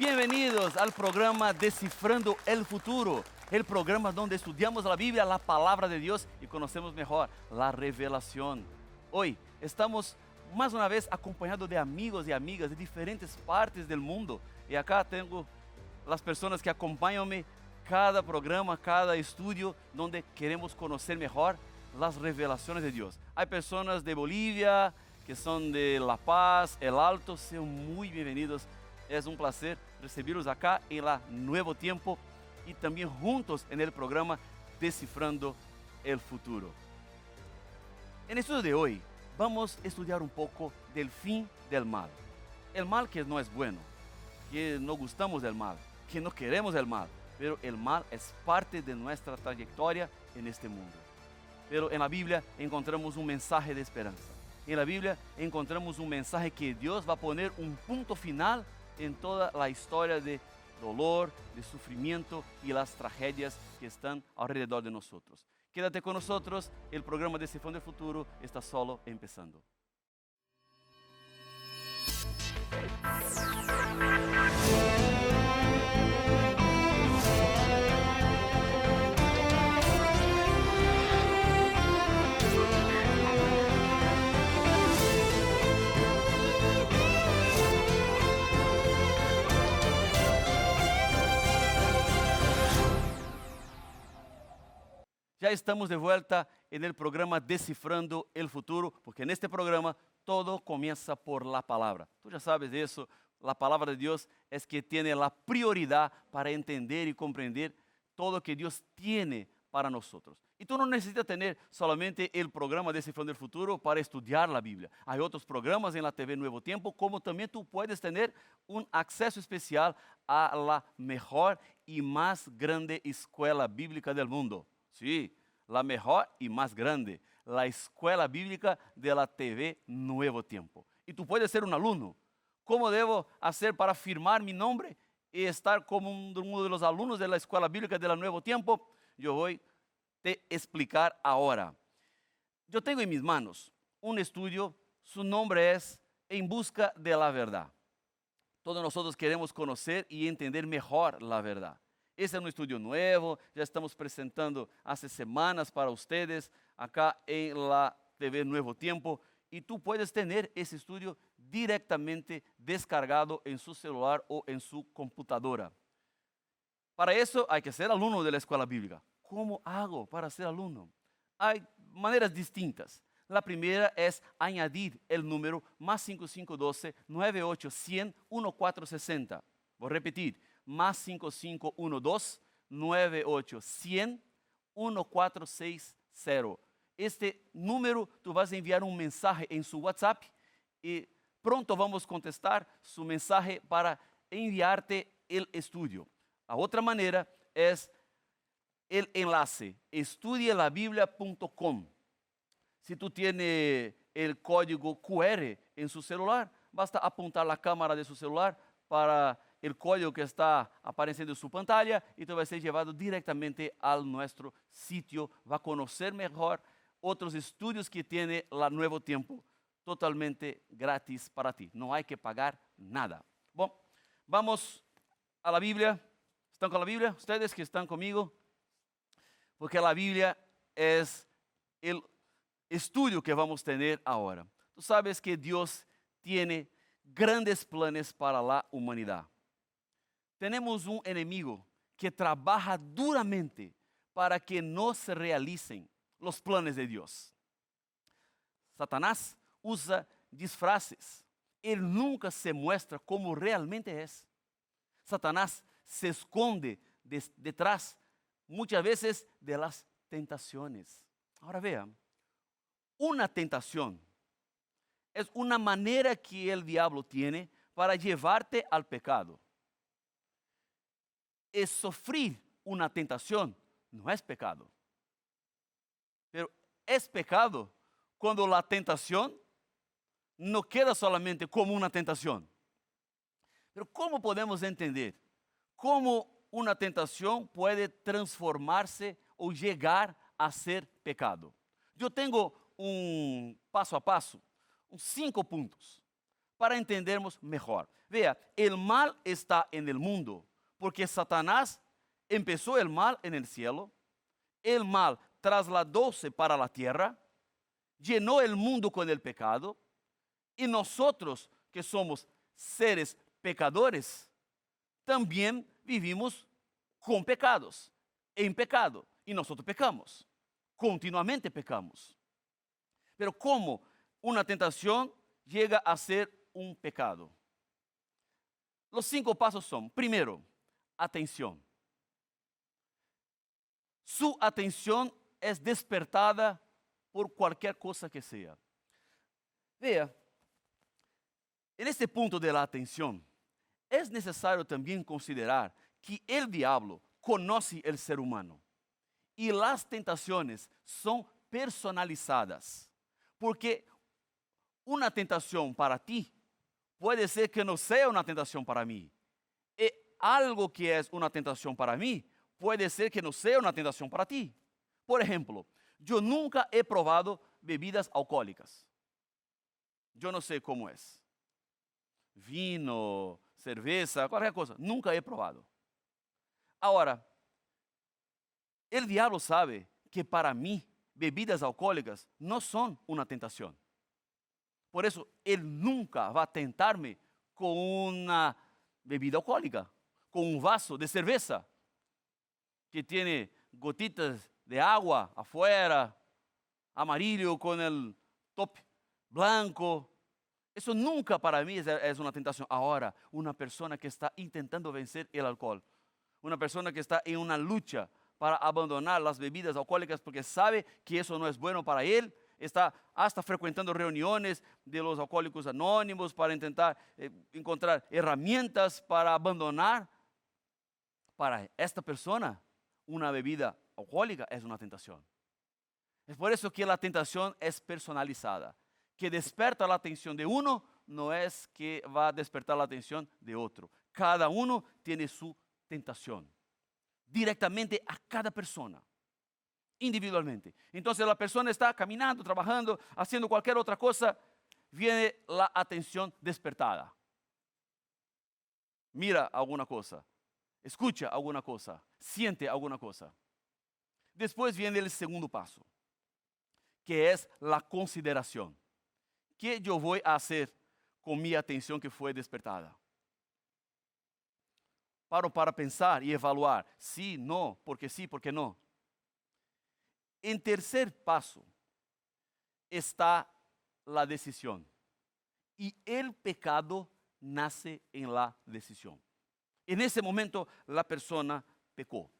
Bienvenidos al programa Descifrando el Futuro, el programa donde estudiamos la Biblia, la palabra de Dios y conocemos mejor la revelación. Hoy estamos más una vez acompañados de amigos y amigas de diferentes partes del mundo. Y acá tengo las personas que acompañan cada programa, cada estudio, donde queremos conocer mejor las revelaciones de Dios. Hay personas de Bolivia, que son de La Paz, El Alto, sean muy bienvenidos. Es un placer recibirlos acá en la Nuevo Tiempo y también juntos en el programa Descifrando el Futuro. En el estudio de hoy vamos a estudiar un poco del fin del mal. El mal que no es bueno, que no gustamos del mal, que no queremos el mal, pero el mal es parte de nuestra trayectoria en este mundo. Pero en la Biblia encontramos un mensaje de esperanza. En la Biblia encontramos un mensaje que Dios va a poner un punto final en toda la historia de dolor, de sufrimiento y las tragedias que están alrededor de nosotros. Quédate con nosotros, el programa de Cifrón del Futuro está solo empezando. Ya estamos de vuelta en el programa Descifrando el Futuro, porque en este programa todo comienza por la palabra. Tú ya sabes eso, la palabra de Dios es que tiene la prioridad para entender y comprender todo lo que Dios tiene para nosotros. Y tú no necesitas tener solamente el programa Descifrando el Futuro para estudiar la Biblia. Hay otros programas en la TV Nuevo Tiempo, como también tú puedes tener un acceso especial a la mejor y más grande escuela bíblica del mundo. Sí, la mejor y más grande, la Escuela Bíblica de la TV Nuevo Tiempo. Y tú puedes ser un alumno. ¿Cómo debo hacer para firmar mi nombre y estar como uno de los alumnos de la Escuela Bíblica de la Nuevo Tiempo? Yo voy te explicar ahora. Yo tengo en mis manos un estudio, su nombre es En Busca de la Verdad. Todos nosotros queremos conocer y entender mejor la verdad. Este es un estudio nuevo, ya estamos presentando hace semanas para ustedes acá en la TV Nuevo Tiempo y tú puedes tener ese estudio directamente descargado en su celular o en su computadora. Para eso hay que ser alumno de la escuela bíblica. ¿Cómo hago para ser alumno? Hay maneras distintas. La primera es añadir el número más 5512 98 1460. Voy a repetir, más 5512 98 100 1460. Este número tú vas a enviar un mensaje en su WhatsApp y pronto vamos a contestar su mensaje para enviarte el estudio. La otra manera es el enlace estudielabiblia.com. Si tú tienes el código QR en su celular, basta apuntar la cámara de su celular para el código que está apareciendo en su pantalla y tú vas a ser llevado directamente a nuestro sitio. Va a conocer mejor otros estudios que tiene la Nuevo Tiempo totalmente gratis para ti. No hay que pagar nada. Bueno, vamos a la Biblia. ¿Están con la Biblia? Ustedes que están conmigo. Porque la Biblia es el estudio que vamos a tener ahora. Tú sabes que Dios tiene grandes planes para la humanidad tenemos un enemigo que trabaja duramente para que no se realicen los planes de Dios. Satanás usa disfraces. Él nunca se muestra como realmente es. Satanás se esconde detrás muchas veces de las tentaciones. Ahora vean, una tentación es una manera que el diablo tiene para llevarte al pecado es sufrir una tentación, no es pecado. Pero es pecado cuando la tentación no queda solamente como una tentación. Pero ¿cómo podemos entender cómo una tentación puede transformarse o llegar a ser pecado? Yo tengo un paso a paso, cinco puntos, para entendermos mejor. Vea, el mal está en el mundo, porque Satanás empezó el mal en el cielo, el mal trasladóse para la tierra, llenó el mundo con el pecado, y nosotros que somos seres pecadores, también vivimos con pecados, en pecado, y nosotros pecamos, continuamente pecamos. Pero ¿cómo una tentación llega a ser un pecado? Los cinco pasos son, primero, atención. Su atención es despertada por cualquier cosa que sea. Vea, en este punto de la atención, es necesario también considerar que el diablo conoce el ser humano y las tentaciones son personalizadas, porque una tentación para ti puede ser que no sea una tentación para mí. Algo que es una tentación para mí puede ser que no sea una tentación para ti. Por ejemplo, yo nunca he probado bebidas alcohólicas. Yo no sé cómo es. Vino, cerveza, cualquier cosa. Nunca he probado. Ahora, el diablo sabe que para mí bebidas alcohólicas no son una tentación. Por eso, Él nunca va a tentarme con una bebida alcohólica, con un vaso de cerveza que tiene gotitas de agua afuera, amarillo con el top blanco. Eso nunca para mí es, una tentación. Ahora, una persona que está intentando vencer el alcohol, una persona que está en una lucha para abandonar las bebidas alcohólicas porque sabe que eso no es bueno para él, está hasta frecuentando reuniones de los alcohólicos anónimos para intentar eh, encontrar herramientas para abandonar. Para esta persona, una bebida alcohólica es una tentación. Es por eso que la tentación es personalizada. Que desperta la atención de uno no es que va a despertar la atención de otro. Cada uno tiene su tentación. Directamente a cada persona individualmente. Entonces la persona está caminando, trabajando, haciendo cualquier otra cosa, viene la atención despertada. Mira alguna cosa, escucha alguna cosa, siente alguna cosa. Después viene el segundo paso, que es la consideración. ¿Qué yo voy a hacer con mi atención que fue despertada? Paro para pensar y evaluar, sí, no, porque sí, porque no. En tercer paso está la decisión. Y el pecado nace en la decisión. En ese momento la persona pecó.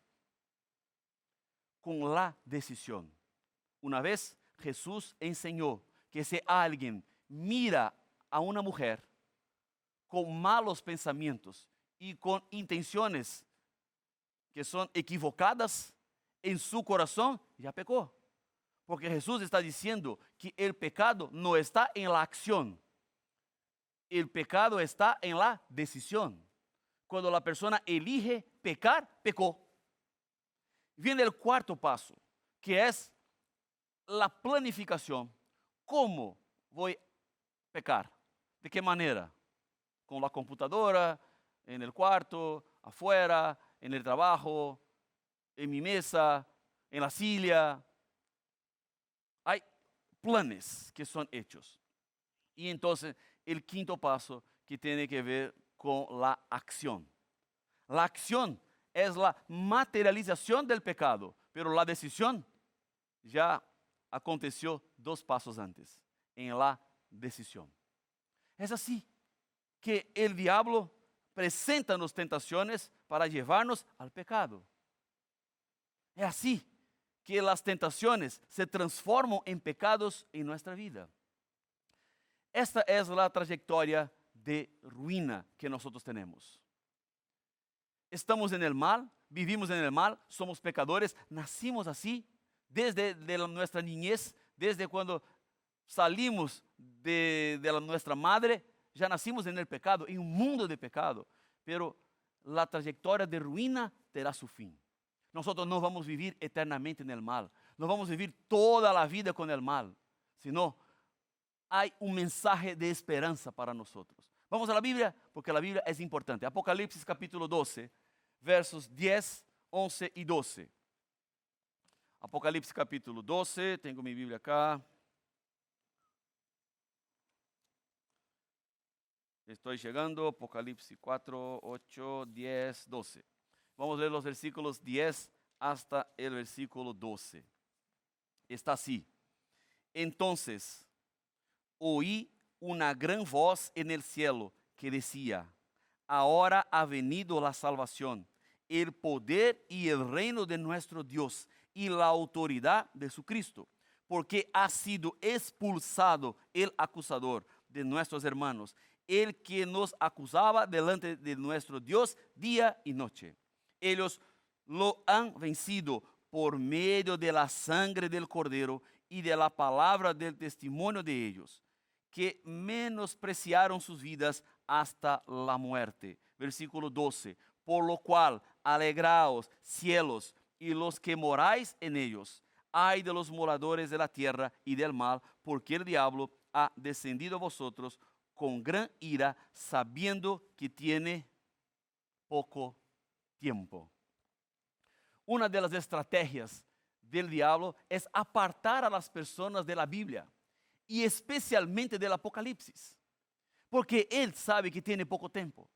Con la decisión. Una vez Jesús enseñó que si alguien mira a una mujer con malos pensamientos y con intenciones que son equivocadas, en su corazón, ya pecó. Porque Jesús está diciendo que el pecado no está en la acción. El pecado está en la decisión. Cuando la persona elige pecar, pecó. Viene el cuarto paso, que es la planificación. ¿Cómo voy a pecar? ¿De qué manera? Con la computadora, en el cuarto, afuera, en el trabajo, en mi mesa, en la silla. Hay planes que son hechos. Y entonces el quinto paso que tiene que ver con la acción. La acción es la materialización del pecado, pero la decisión ya aconteció dos pasos antes, en la decisión. Es así que el diablo presenta las tentaciones para llevarnos al pecado. Es así que las tentaciones se transforman en pecados en nuestra vida. Esta es la trayectoria de ruina que nosotros tenemos. Estamos en el mal, vivimos en el mal, somos pecadores, nacimos así desde nuestra niñez, desde cuando salimos de, de nuestra madre, ya nacimos en el pecado, en un mundo de pecado, pero la trayectoria de ruina terá su fin. Nosotros no vamos a vivir eternamente en el mal. No vamos a vivir toda la vida con el mal. Sino hay un mensaje de esperanza para nosotros. Vamos a la Biblia porque la Biblia es importante. Apocalipsis capítulo 12, versos 10, 11 y 12. Apocalipsis capítulo 12, tengo mi Biblia acá. Estoy llegando, Apocalipsis 4, 8, 10, 12. Vamos a leer los versículos 10 hasta el versículo 12. Está así. Entonces, oí una gran voz en el cielo que decía, ahora ha venido la salvación, el poder y el reino de nuestro Dios y la autoridad de su Cristo, porque ha sido expulsado el acusador de nuestros hermanos, el que nos acusaba delante de nuestro Dios día y noche. Ellos lo han vencido por medio de la sangre del cordero y de la palabra del testimonio de ellos que menospreciaron sus vidas hasta la muerte. Versículo 12. Por lo cual, alegraos, cielos, y los que moráis en ellos. Ay de los moradores de la tierra y del mal, porque el diablo ha descendido a vosotros con gran ira, sabiendo que tiene poco tiempo. Una de las estrategias del diablo es apartar a las personas de la Biblia y especialmente del Apocalipsis. Porque Él sabe que tiene poco tiempo.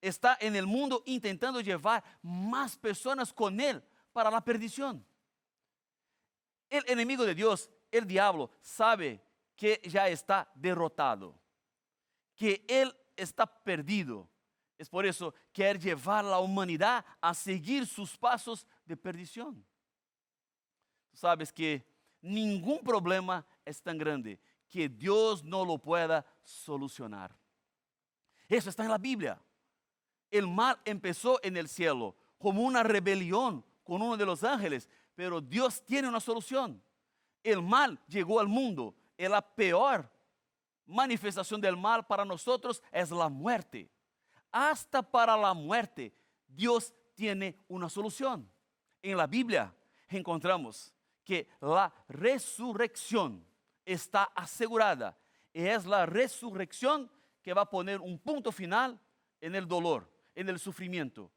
Está en el mundo intentando llevar más personas con Él para la perdición. El enemigo de Dios, el diablo, sabe que ya está derrotado, que Él está perdido. Es por eso que quiere llevar a la humanidad a seguir sus pasos de perdición. Sabes que ningún problema es tan grande que Dios no lo pueda solucionar. Eso está en la Biblia. El mal empezó en el cielo como una rebelión con uno de los ángeles, pero Dios tiene una solución. El mal llegó al mundo la peor manifestación del mal para nosotros es la muerte. Hasta para la muerte Dios tiene una solución. En la Biblia encontramos que la resurrección está asegurada. Y es la resurrección que va a poner un punto final en el dolor, en el sufrimiento,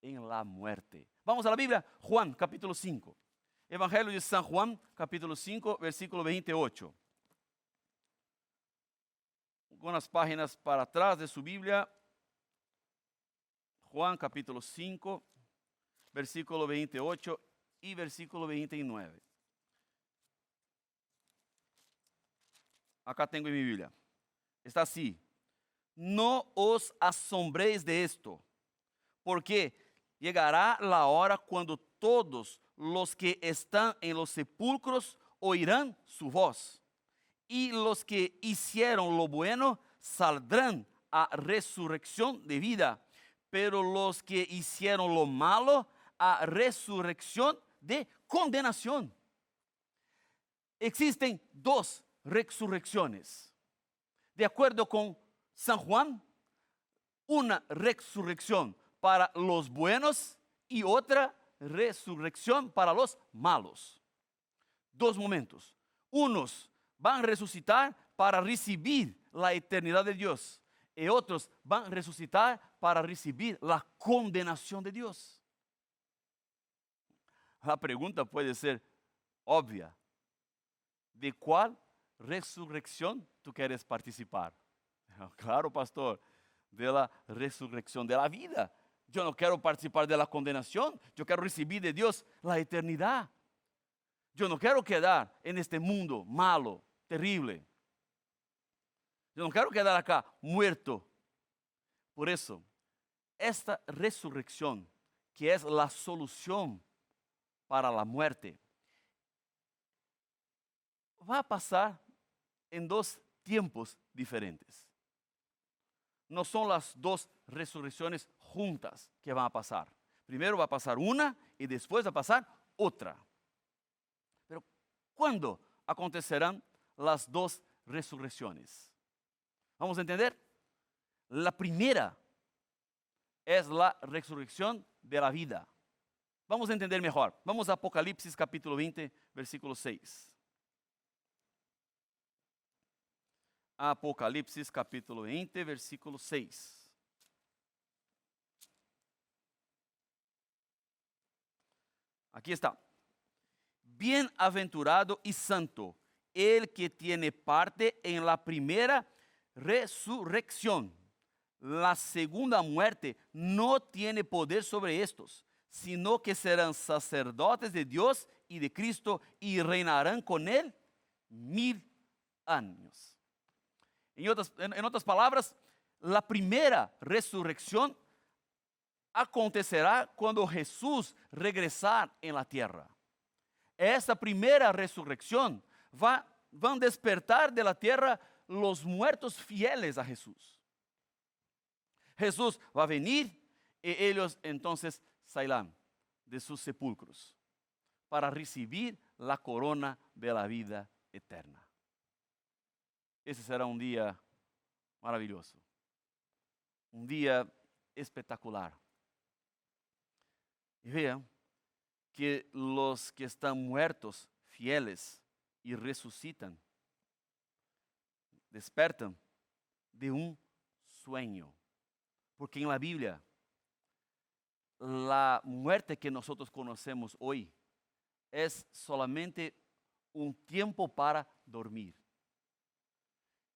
en la muerte. Vamos a la Biblia, Juan capítulo 5. Evangelio de San Juan capítulo 5, versículo 28. Algunas páginas para atrás de su Biblia. Juan capítulo 5, versículo 28 y versículo 29. Acá tengo en mi Biblia. Está así. No os asombréis de esto, porque llegará la hora cuando todos los que están en los sepulcros oirán su voz, y los que hicieron lo bueno saldrán a resurrección de vida, pero los que hicieron lo malo a resurrección de condenación. Existen dos resurrecciones. De acuerdo con San Juan, una resurrección para los buenos y otra resurrección para los malos. Dos momentos. Unos van a resucitar para recibir la eternidad de Dios y otros van a resucitar para recibir la condenación de Dios. La pregunta puede ser obvia. ¿De cuál resurrección tú quieres participar? Claro, pastor, de la resurrección de la vida. Yo no quiero participar de la condenación, yo quiero recibir de Dios la eternidad. Yo no quiero quedar en este mundo malo, terrible. Yo no quiero quedar acá muerto. Por eso, esta resurrección, que es la solución para la muerte, va a pasar en dos tiempos diferentes. No son las dos resurrecciones juntas que van a pasar. Primero va a pasar una y después va a pasar otra. Pero ¿cuándo acontecerán las dos resurrecciones? Vamos a entender. La primera es la resurrección de la vida. Vamos a entender mejor. Vamos a Apocalipsis capítulo 20, versículo 6. Apocalipse capítulo 20, versículo 6. Aqui está. Bienaventurado e santo el que tiene parte en la primera resurrección. La segunda muerte no tiene poder sobre estos, sino que serán sacerdotes de Dios y de Cristo y reinarán con él mil años. En otras, palabras, la primera resurrección acontecerá cuando Jesús regresar en la tierra. Esta primera resurrección va, van a despertar de la tierra los muertos fieles a Jesús. Jesús va a venir y ellos entonces saldrán de sus sepulcros para recibir la corona de la vida eterna. Ese será un día maravilloso, un día espectacular. Y vean que los que están muertos, fieles y resucitan, despertan de un sueño. Porque en la Biblia, la muerte que nosotros conocemos hoy es solamente un tiempo para dormir.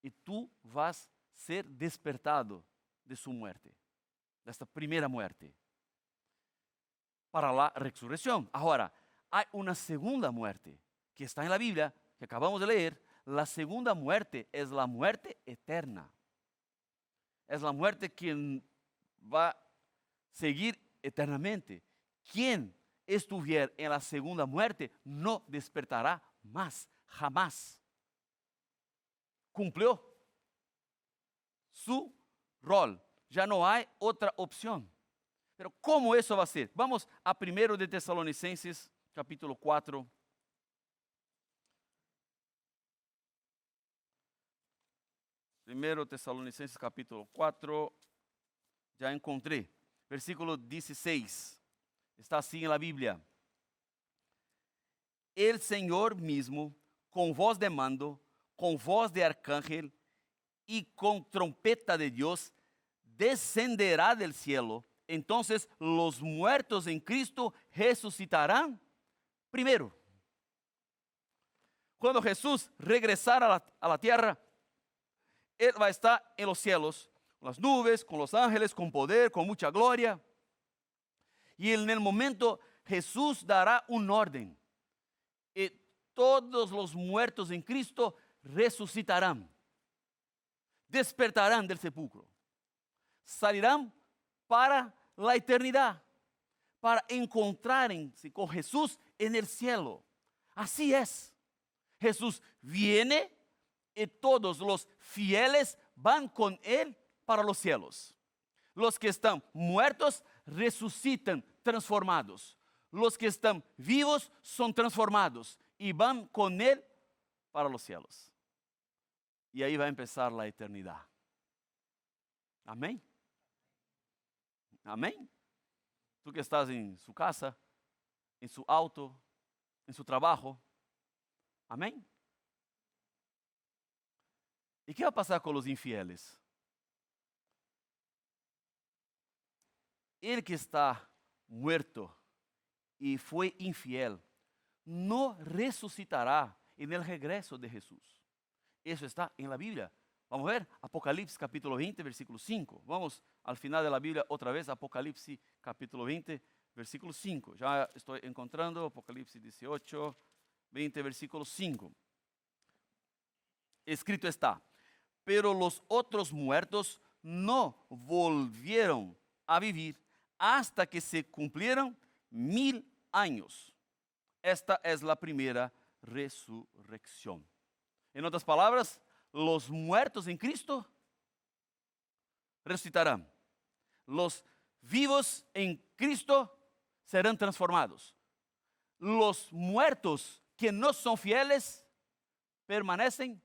Y tú vas a ser despertado de su muerte, de esta primera muerte, para la resurrección. Ahora, hay una segunda muerte que está en la Biblia, que acabamos de leer. La segunda muerte es la muerte eterna. Es la muerte que va a seguir eternamente. Quien estuviera en la segunda muerte no despertará más, jamás. Cumplió su rol. Ya no hay otra opción. Pero ¿cómo eso va a ser? Vamos a primero de Tesalonicenses, capítulo 4. Primero Tesalonicenses capítulo 4, ya encontré, versículo 16, está así en la Biblia. El Señor mismo, con voz de mando, con voz de arcángel y con trompeta de Dios, descenderá del cielo. Entonces los muertos en Cristo resucitarán primero. Cuando Jesús regresara a la, a la tierra, Él va a estar en los cielos, con las nubes, con los ángeles, con poder, con mucha gloria. Y en el momento Jesús dará un orden. Y todos los muertos en Cristo resucitarán. Despertarán del sepulcro. Salirán para la eternidad. Para encontrarse con Jesús en el cielo. Así es. Jesús viene y todos los fieles van con Él para los cielos. Los que están muertos resucitan transformados. Los que están vivos son transformados y van con Él para los cielos. Y ahí va a empezar. Amén. Amém? Tú que estás em sua casa, em seu auto, em seu trabalho. Amém? E o que vai passar com os infieles? Ele que está muerto e foi infiel, não ressuscitará en el regreso de Jesús. Eso está en la Biblia. Vamos a ver Apocalipsis capítulo 20, versículo 5. Vamos al final de la Biblia otra vez, Apocalipsis capítulo 20, versículo 5. Ya estoy encontrando Apocalipsis 18, 20, versículo 5. Escrito está, pero los otros muertos no volvieron a vivir hasta que se cumplieron mil años. Esta es la primera resurrección. En otras palabras, los muertos en Cristo resucitarán. Los vivos en Cristo serán transformados. Los muertos que no son fieles permanecen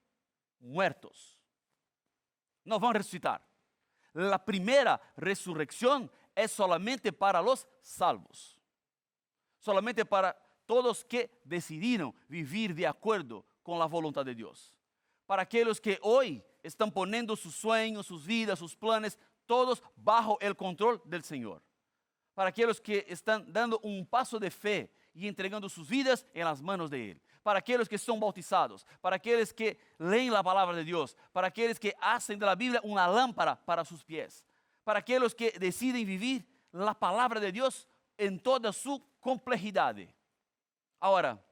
muertos. No van a resucitar. La primera resurrección es solamente para los salvos. Solamente para todos que decidieron vivir de acuerdo con la voluntad de Dios. Para aquellos que hoy están poniendo sus sueños, sus vidas, sus planes, todos bajo el control del Señor. Para aquellos que están dando un paso de fe y entregando sus vidas en las manos de Él. Para aquellos que son bautizados, para aquellos que leen la palabra de Dios, para aquellos que hacen de la Biblia una lámpara para sus pies, para aquellos que deciden vivir la palabra de Dios en toda su complejidad. Ahora,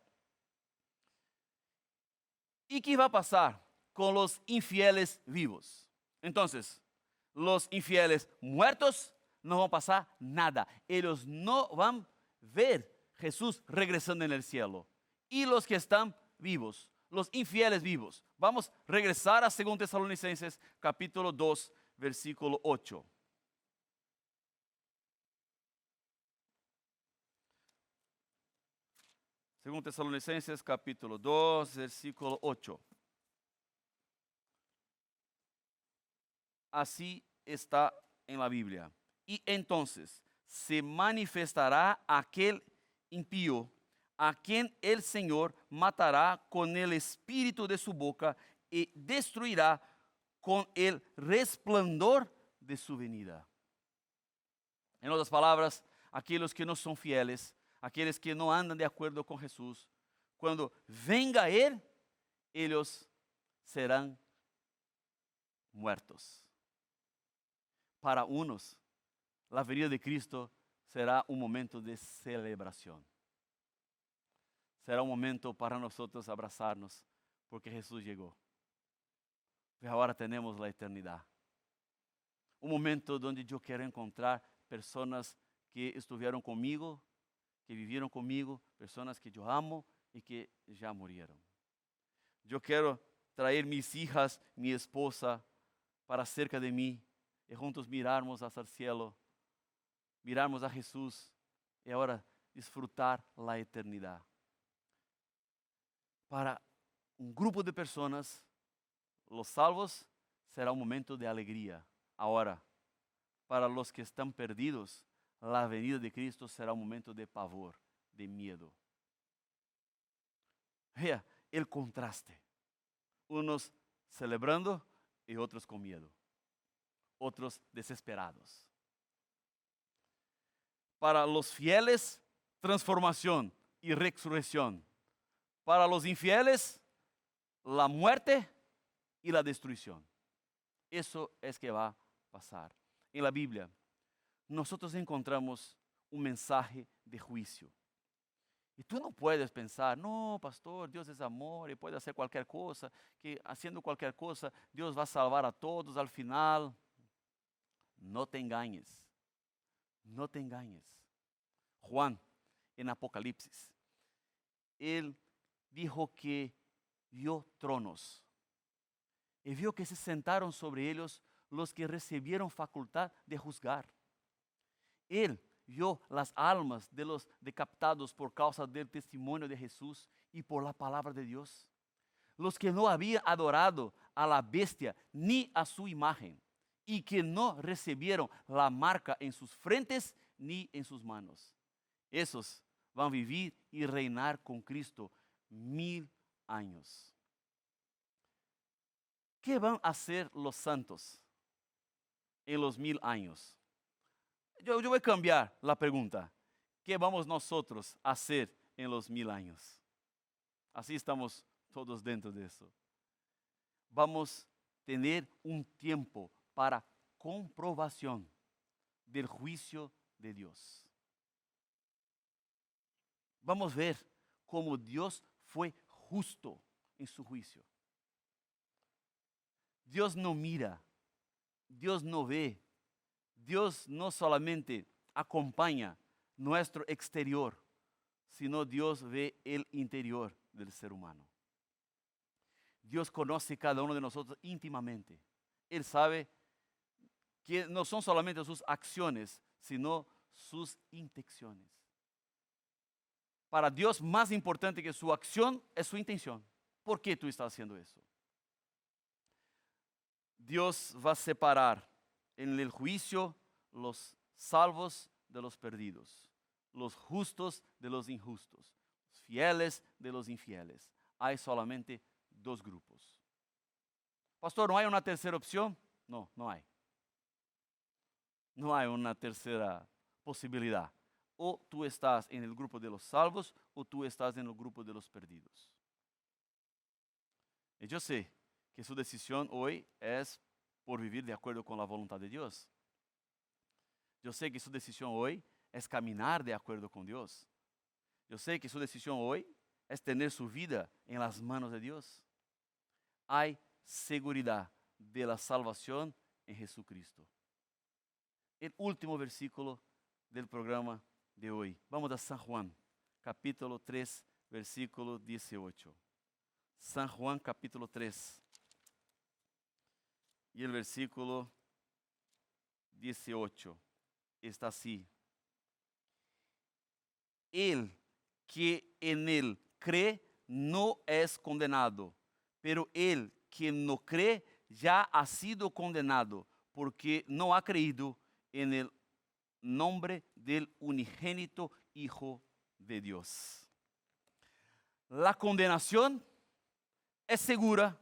¿y qué va a pasar con los infieles vivos? Entonces, los infieles muertos no van a pasar nada. Ellos no van a ver Jesús regresando en el cielo. Y los que están vivos, los infieles vivos. Vamos a regresar a 2 Tesalonicenses capítulo 2, versículo 8. Segundo Tesalonicenses capítulo 2, versículo 8. Así está en la Biblia. Y entonces se manifestará aquel impío a quien el Señor matará con el espíritu de su boca y destruirá con el resplandor de su venida. En otras palabras, aquellos que no son fieles aqueles que não andam de acordo com Jesus, quando venga Ele, eles serão muertos. Para uns, a venida de Cristo será um momento de celebração. Será um momento para nós abraçar-nos, porque Jesus chegou. E agora temos a eternidade. Um momento onde eu quero encontrar pessoas que estiveram comigo que vivieron conmigo, personas que yo amo y que ya murieron. Yo quiero traer mis hijas, mi esposa, para cerca de mí y juntos mirarmos hacia el cielo, mirarmos a Jesús y ahora disfrutar la eternidad. Para un grupo de personas, los salvos será un momento de alegría. Ahora, para los que están perdidos, la venida de Cristo será um momento de pavor, de medo. Vea el contraste. Unos celebrando e outros com medo. Outros desesperados. Para los fieles, transformação e resurreição. Para los infieles, la muerte y la destruição. Eso es que va a pasar. En la Biblia, nosotros encontramos un mensaje de juicio. Y tú no puedes pensar, no, pastor, Dios es amor y puede hacer cualquier cosa, que haciendo cualquier cosa Dios va a salvar a todos al final. No te engañes, no te engañes. Juan, en Apocalipsis, él dijo que vio tronos y vio que se sentaron sobre ellos los que recibieron facultad de juzgar. Él vio las almas de los decaptados por causa del testimonio de Jesús y por la palabra de Dios. Los que no habían adorado a la bestia ni a su imagen y que no recibieron la marca en sus frentes ni en sus manos. Esos van a vivir y reinar con Cristo mil años. ¿Qué van a hacer los santos en los mil años? Yo, yo voy a cambiar la pregunta. ¿Qué vamos nosotros a hacer en los mil años? Así estamos todos dentro de eso. Vamos a tener un tiempo para comprobación del juicio de Dios. Vamos a ver cómo Dios fue justo en su juicio. Dios no mira, Dios no ve, Dios no solamente acompaña nuestro exterior, sino Dios ve el interior del ser humano. Dios conoce cada uno de nosotros íntimamente. Él sabe que no son solamente sus acciones, sino sus intenciones. Para Dios más importante que su acción es su intención. ¿Por qué tú estás haciendo eso? Dios va a separar en el juicio los salvos de los perdidos, los justos de los injustos, los fieles de los infieles. Hay solamente dos grupos. Pastor, ¿no hay una tercera opción? No, no hay. No hay una tercera posibilidad. O tú estás en el grupo de los salvos o tú estás en el grupo de los perdidos. Y yo sé que su decisión hoy es por vivir de acuerdo con la voluntad de Dios. Yo sé que su decisión hoy es caminar de acuerdo con Dios. Yo sé que su decisión hoy es tener su vida en las manos de Dios. Hay seguridad de la salvación en Jesucristo. El último versículo del programa de hoy. Vamos a San Juan, capítulo 3, versículo 18. San Juan, capítulo 3. Y el versículo 18 está así. El que en él cree no es condenado, pero el que no cree ya ha sido condenado porque no ha creído en el nombre del unigénito Hijo de Dios. La condenación es segura,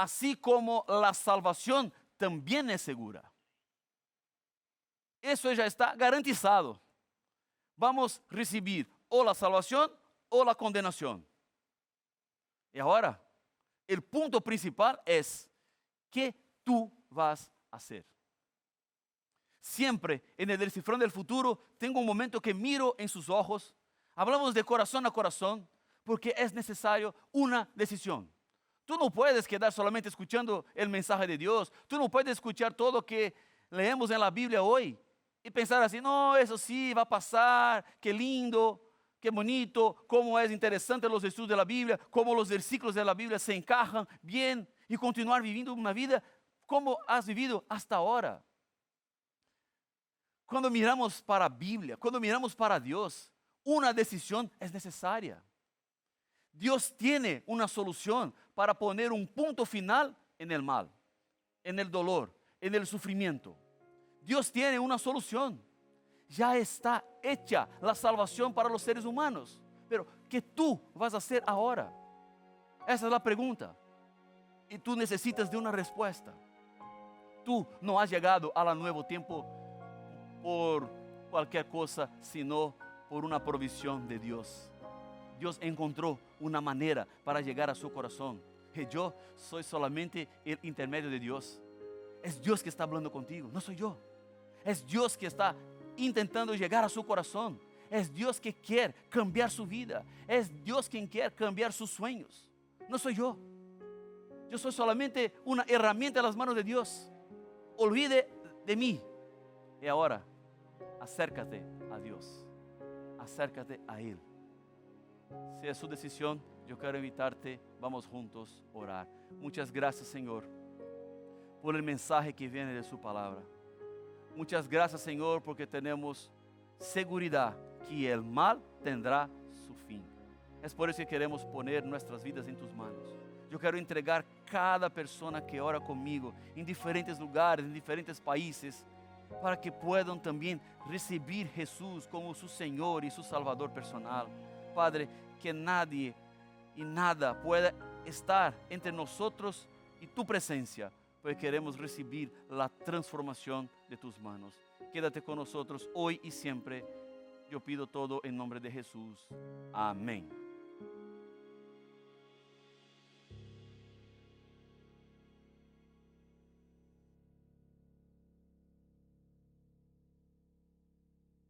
así como la salvación también es segura. Eso ya está garantizado. Vamos a recibir o la salvación o la condenación. Y ahora, el punto principal es, ¿qué tú vas a hacer? Siempre en el descifrón del futuro tengo un momento que miro en sus ojos. Hablamos de corazón a corazón porque es necesario una decisión. Tú no puedes quedar solamente escuchando el mensaje de Dios. Tú no puedes escuchar todo lo que leemos en la Biblia hoy y pensar así, no, eso sí, va a pasar, qué lindo qué bonito, cómo es interesante los estudios de la Biblia, cómo los versículos de la Biblia se encajan bien y continuar viviendo una vida como has vivido hasta ahora. Cuando miramos para la Biblia, cuando miramos para Dios, una decisión es necesaria. Dios tiene una solución para poner un punto final en el mal, en el dolor, en el sufrimiento. Dios tiene una solución ya está hecha la salvación para los seres humanos. Pero, ¿qué tú vas a hacer ahora? Esa es la pregunta. Y tú necesitas de una respuesta. Tú no has llegado al nuevo tiempo por cualquier cosa, sino por una provisión de Dios. Dios encontró una manera para llegar a su corazón. Y yo soy solamente el intermedio de Dios. Es Dios que está hablando contigo, no soy yo. Es Dios que está intentando llegar a su corazón. Es Dios que quiere cambiar su vida. Es Dios quien quiere cambiar sus sueños. No soy yo. Yo soy solamente una herramienta en las manos de Dios. Olvide de mí. Y ahora, acércate a Dios. Acércate a Él. Si es su decisión, yo quiero invitarte. Vamos juntos a orar. Muchas gracias, Señor, por el mensaje que viene de su palabra. Muchas gracias, Señor, porque tenemos seguridad que el mal tendrá su fin. Es por eso que queremos poner nuestras vidas en tus manos. Yo quiero entregar cada persona que ora conmigo en diferentes lugares, en diferentes países, para que puedan también recibir Jesús como su Señor y su Salvador personal. Padre, que nadie y nada pueda estar entre nosotros y tu presencia porque queremos recibir la transformación de tus manos. Quédate con nosotros hoy y siempre. Yo pido todo en nombre de Jesús. Amén.